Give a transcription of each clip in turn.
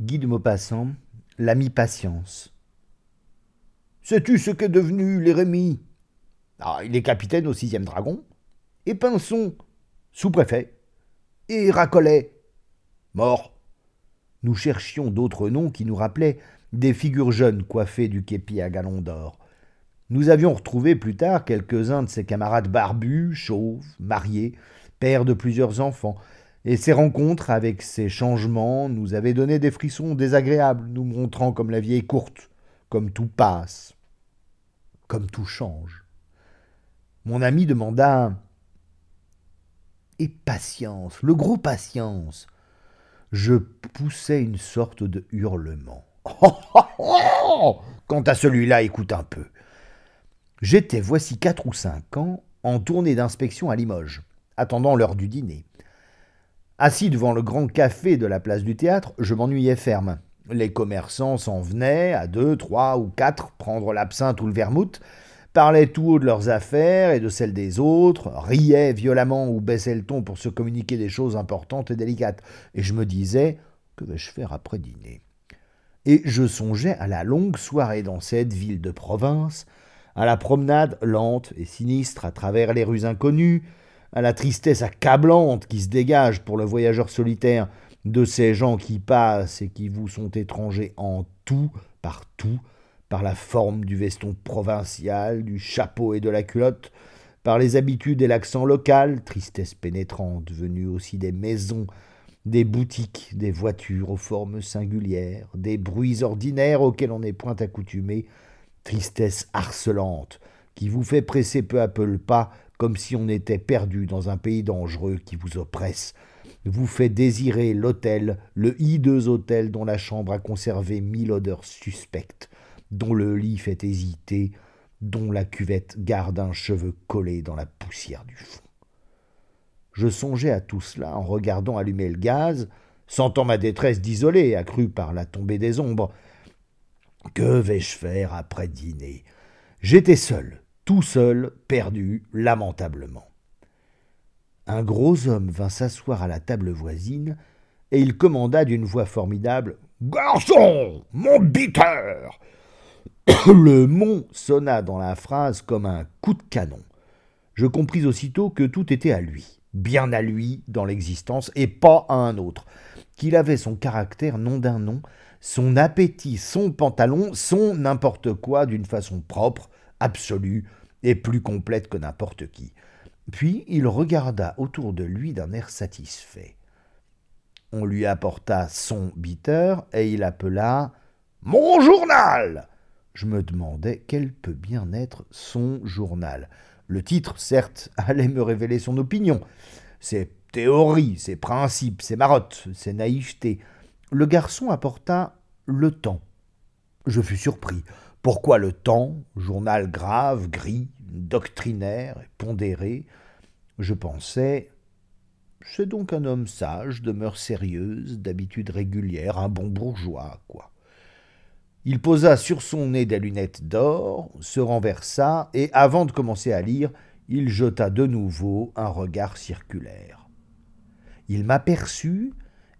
Guy de Maupassant, l'ami Patience. Sais-tu ce qu'est devenu l'Érémie? Ah, Il est capitaine au 6 Dragon. Et Pinson, sous-préfet. Et Racollet, mort. Nous cherchions d'autres noms qui nous rappelaient des figures jeunes coiffées du képi à galons d'or. Nous avions retrouvé plus tard quelques-uns de ses camarades barbus, chauves, mariés, pères de plusieurs enfants, et ces rencontres avec ces changements nous avaient donné des frissons désagréables, nous montrant comme la vie est courte, comme tout passe, comme tout change. Mon ami demanda Et patience, le gros patience Je poussai une sorte de hurlement. Quant à celui-là, écoute un peu. J'étais, voici quatre ou cinq ans, en tournée d'inspection à Limoges, attendant l'heure du dîner. Assis devant le grand café de la place du théâtre, je m'ennuyais ferme. Les commerçants s'en venaient, à deux, trois ou quatre, prendre l'absinthe ou le vermouth, parlaient tout haut de leurs affaires et de celles des autres, riaient violemment ou baissaient le ton pour se communiquer des choses importantes et délicates. Et je me disais, que vais-je faire après dîner? Et je songeais à la longue soirée dans cette ville de province, à la promenade lente et sinistre à travers les rues inconnues, à la tristesse accablante qui se dégage pour le voyageur solitaire de ces gens qui passent et qui vous sont étrangers en tout, partout, par la forme du veston provincial, du chapeau et de la culotte, par les habitudes et l'accent local, tristesse pénétrante venue aussi des maisons, des boutiques, des voitures aux formes singulières, des bruits ordinaires auxquels on n'est point accoutumé, tristesse harcelante, qui vous fait presser peu à peu le pas, comme si on était perdu dans un pays dangereux qui vous oppresse, vous fait désirer l'hôtel, le hideux hôtel dont la chambre a conservé mille odeurs suspectes, dont le lit fait hésiter, dont la cuvette garde un cheveu collé dans la poussière du fond. Je songeais à tout cela en regardant allumer le gaz, sentant ma détresse d'isoler, accrue par la tombée des ombres, que vais-je faire après dîner? J'étais seul, tout seul, perdu, lamentablement. Un gros homme vint s'asseoir à la table voisine, et il commanda d'une voix formidable Garçon, mon biteur Le mot sonna dans la phrase comme un coup de canon. Je compris aussitôt que tout était à lui, bien à lui dans l'existence, et pas à un autre, qu'il avait son caractère non d'un nom, son appétit, son pantalon, son n'importe quoi d'une façon propre, absolue et plus complète que n'importe qui. Puis il regarda autour de lui d'un air satisfait. On lui apporta son bitter et il appela Mon journal Je me demandais quel peut bien être son journal. Le titre, certes, allait me révéler son opinion. Ses théories, ses principes, ses marottes, ses naïvetés, le garçon apporta Le Temps. Je fus surpris. Pourquoi Le Temps, journal grave, gris, doctrinaire et pondéré? Je pensais c'est donc un homme sage, de mœurs sérieuses, d'habitudes régulières, un bon bourgeois, quoi. Il posa sur son nez des lunettes d'or, se renversa, et avant de commencer à lire, il jeta de nouveau un regard circulaire. Il m'aperçut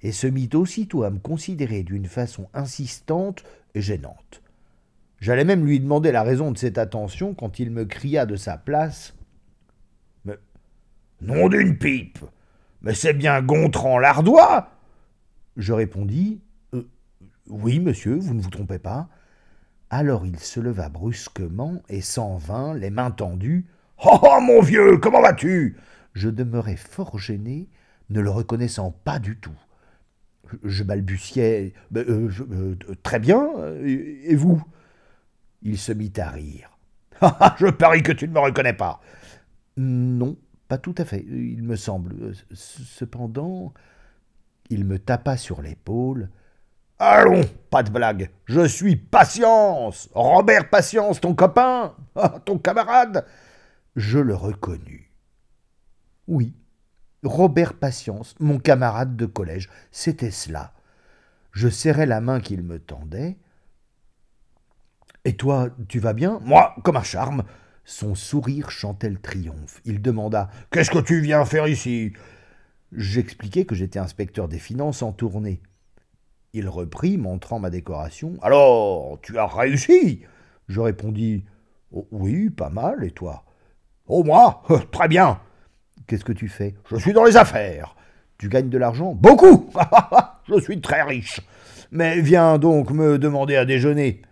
et se mit aussitôt à me considérer d'une façon insistante et gênante. J'allais même lui demander la raison de cette attention quand il me cria de sa place. Mais. Nom d'une pipe. Mais c'est bien Gontran l'Ardois Je répondis. Euh, oui, monsieur, vous ne vous trompez pas. Alors il se leva brusquement et s'en vint, les mains tendues. Oh, oh mon vieux, comment vas-tu? Je demeurai fort gêné, ne le reconnaissant pas du tout. Je balbutiai. Euh, euh, très bien, et, vous? Il se mit à rire. Ah, je parie que tu ne me reconnais pas. Non, pas tout à fait, il me semble. Cependant, il me tapa sur l'épaule. Allons, pas de blague. Je suis Patience. Robert Patience, ton copain, ah, ton camarade. Je le reconnus. Oui, Robert Patience, mon camarade de collège, c'était cela. Je serrai la main qu'il me tendait. Et toi, tu vas bien? Moi, comme un charme. Son sourire chantait le triomphe. Il demanda Qu'est-ce que tu viens faire ici? J'expliquai que j'étais inspecteur des finances en tournée. Il reprit, montrant ma décoration. Alors, tu as réussi Je répondis oh, Oui, pas mal, et toi Oh, moi Très bien Qu'est-ce que tu fais Je suis dans les affaires. Tu gagnes de l'argent Beaucoup Je suis très riche. Mais viens donc me demander à déjeuner.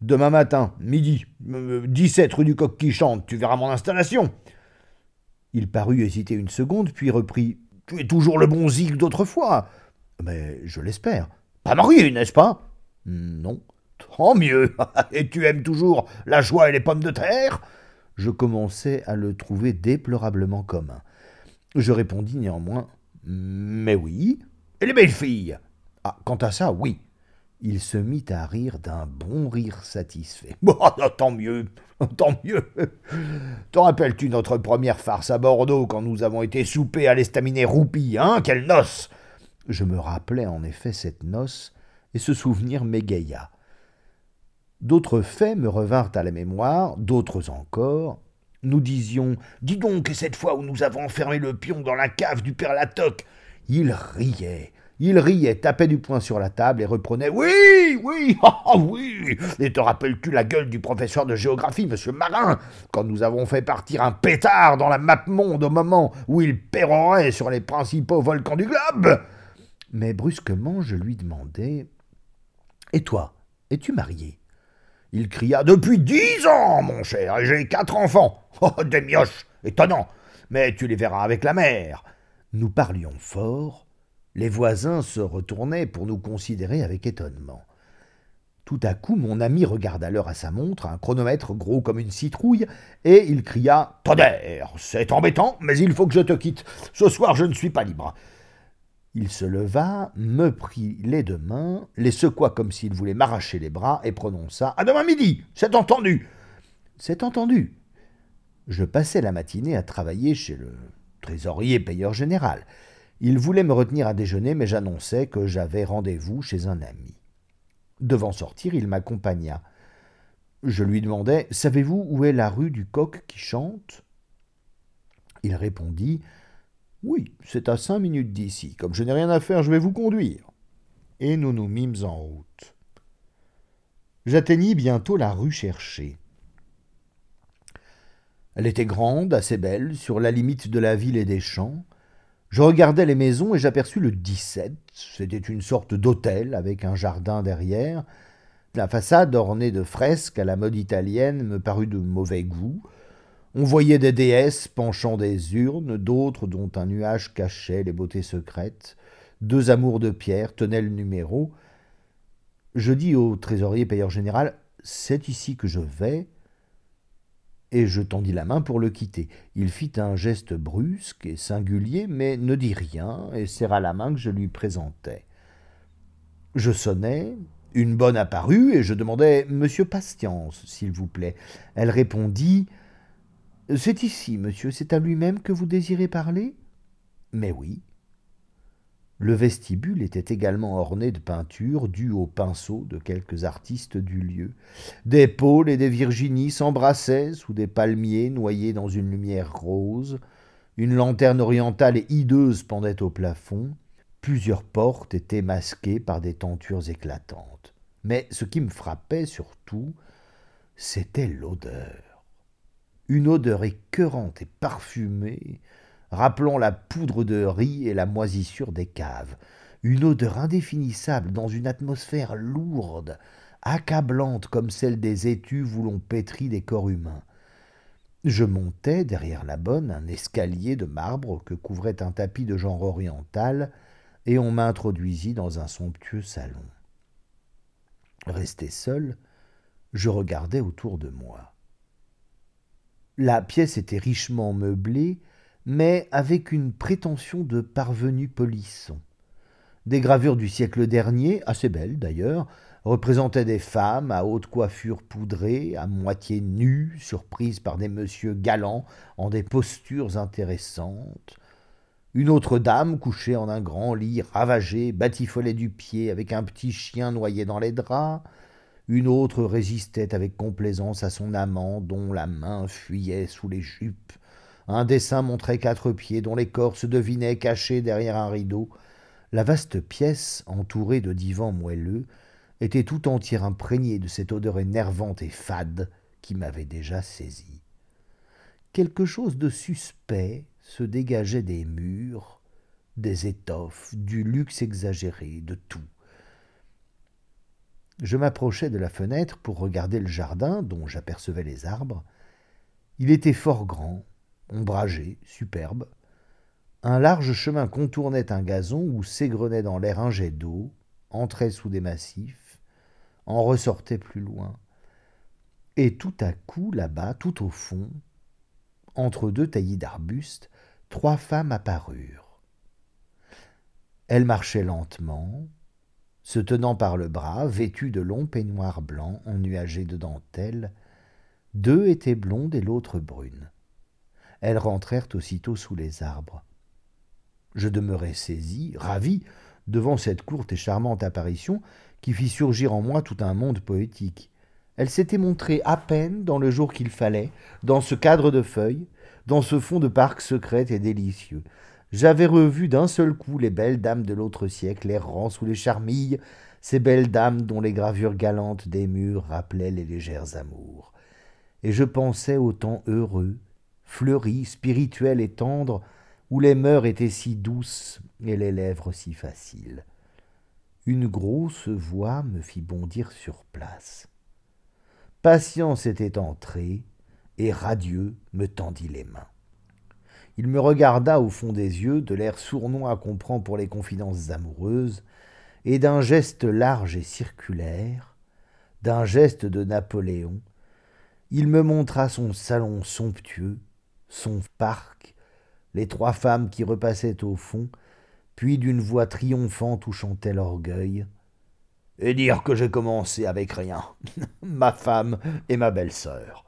Demain matin, midi, 17 rue du Coq qui chante, tu verras mon installation. Il parut hésiter une seconde, puis reprit Tu es toujours le bon zig d'autrefois. Mais je l'espère. Pas marié, n'est-ce pas? Non. Tant mieux. Et tu aimes toujours la joie et les pommes de terre? Je commençais à le trouver déplorablement commun. Je répondis néanmoins Mais oui. Et les belles filles? Ah, quant à ça, oui. Il se mit à rire d'un bon rire satisfait. Bon, tant mieux, tant mieux. T'en rappelles-tu notre première farce à Bordeaux quand nous avons été souper à l'estaminet roupie, hein Quelle noce Je me rappelais en effet cette noce, et ce souvenir m'égaya. D'autres faits me revinrent à la mémoire, d'autres encore. Nous disions Dis donc, cette fois où nous avons enfermé le pion dans la cave du père Latoc Il riait, il riait, tapait du poing sur la table et reprenait Oui, oui, ah oui. Et te rappelles-tu la gueule du professeur de géographie, monsieur Marin, quand nous avons fait partir un pétard dans la map monde au moment où il pérorait sur les principaux volcans du globe? Mais brusquement, je lui demandai Et toi, es-tu marié? Il cria Depuis dix ans, mon cher, et j'ai quatre enfants. Oh, des mioches Étonnant. Mais tu les verras avec la mère. Nous parlions fort les voisins se retournaient pour nous considérer avec étonnement. Tout à coup, mon ami regarda l'heure à sa montre, un chronomètre gros comme une citrouille, et il cria Tonnerre, c'est embêtant, mais il faut que je te quitte. Ce soir, je ne suis pas libre. Il se leva, me prit les deux mains, les secoua comme s'il voulait m'arracher les bras, et prononça À demain midi, c'est entendu. C'est entendu. Je passais la matinée à travailler chez le trésorier payeur général. Il voulait me retenir à déjeuner, mais j'annonçai que j'avais rendez-vous chez un ami. Devant sortir, il m'accompagna. Je lui demandai Savez-vous où est la rue du coq qui chante? Il répondit Oui, c'est à cinq minutes d'ici. Comme je n'ai rien à faire, je vais vous conduire. Et nous nous mîmes en route. J'atteignis bientôt la rue cherchée. Elle était grande, assez belle, sur la limite de la ville et des champs. Je regardais les maisons et j'aperçus le 17. C'était une sorte d'hôtel avec un jardin derrière. La façade ornée de fresques à la mode italienne me parut de mauvais goût. On voyait des déesses penchant des urnes, d'autres dont un nuage cachait les beautés secrètes. Deux amours de pierre tenaient le numéro. Je dis au trésorier payeur général C'est ici que je vais et je tendis la main pour le quitter. Il fit un geste brusque et singulier, mais ne dit rien et serra la main que je lui présentais. Je sonnai, une bonne apparut, et je demandai Monsieur Patience, s'il vous plaît. Elle répondit C'est ici, monsieur, c'est à lui-même que vous désirez parler? Mais oui. Le vestibule était également orné de peintures dues au pinceau de quelques artistes du lieu. Des pôles et des Virginies s'embrassaient sous des palmiers noyés dans une lumière rose. Une lanterne orientale et hideuse pendait au plafond. Plusieurs portes étaient masquées par des tentures éclatantes. Mais ce qui me frappait surtout, c'était l'odeur. Une odeur écœurante et parfumée rappelant la poudre de riz et la moisissure des caves, une odeur indéfinissable dans une atmosphère lourde, accablante comme celle des étuves où l'on pétrit des corps humains. Je montai derrière la bonne un escalier de marbre que couvrait un tapis de genre oriental, et on m'introduisit dans un somptueux salon. Resté seul, je regardais autour de moi. La pièce était richement meublée, mais avec une prétention de parvenu polisson. Des gravures du siècle dernier, assez belles d'ailleurs, représentaient des femmes à haute coiffure poudrée, à moitié nues, surprises par des messieurs galants en des postures intéressantes. Une autre dame, couchée en un grand lit ravagé, batifolait du pied avec un petit chien noyé dans les draps. Une autre résistait avec complaisance à son amant dont la main fuyait sous les jupes un dessin montrait quatre pieds dont les corps se devinaient cachés derrière un rideau. La vaste pièce, entourée de divans moelleux, était tout entière imprégnée de cette odeur énervante et fade qui m'avait déjà saisi. Quelque chose de suspect se dégageait des murs, des étoffes, du luxe exagéré, de tout. Je m'approchai de la fenêtre pour regarder le jardin dont j'apercevais les arbres. Il était fort grand, ombragé, superbe. Un large chemin contournait un gazon où s'égrenait dans l'air un jet d'eau, entrait sous des massifs, en ressortait plus loin. Et tout à coup, là-bas, tout au fond, entre deux taillis d'arbustes, trois femmes apparurent. Elles marchaient lentement, se tenant par le bras, vêtues de longs peignoirs blancs ennuagés de dentelle. Deux étaient blondes et l'autre brune. Elles rentrèrent aussitôt sous les arbres. Je demeurai saisi, ravi, devant cette courte et charmante apparition qui fit surgir en moi tout un monde poétique. Elle s'était montrée à peine dans le jour qu'il fallait, dans ce cadre de feuilles, dans ce fond de parc secret et délicieux. J'avais revu d'un seul coup les belles dames de l'autre siècle errant sous les charmilles, ces belles dames dont les gravures galantes des murs rappelaient les légères amours. Et je pensais au temps heureux, fleuri, spirituel et tendre, où les mœurs étaient si douces et les lèvres si faciles. Une grosse voix me fit bondir sur place. Patience était entré, et radieux me tendit les mains. Il me regarda au fond des yeux, de l'air sournois qu'on prend pour les confidences amoureuses, et d'un geste large et circulaire, d'un geste de Napoléon, il me montra son salon somptueux, son parc, les trois femmes qui repassaient au fond, puis d'une voix triomphante où chantait l'orgueil. Et dire que j'ai commencé avec rien, ma femme et ma belle-sœur.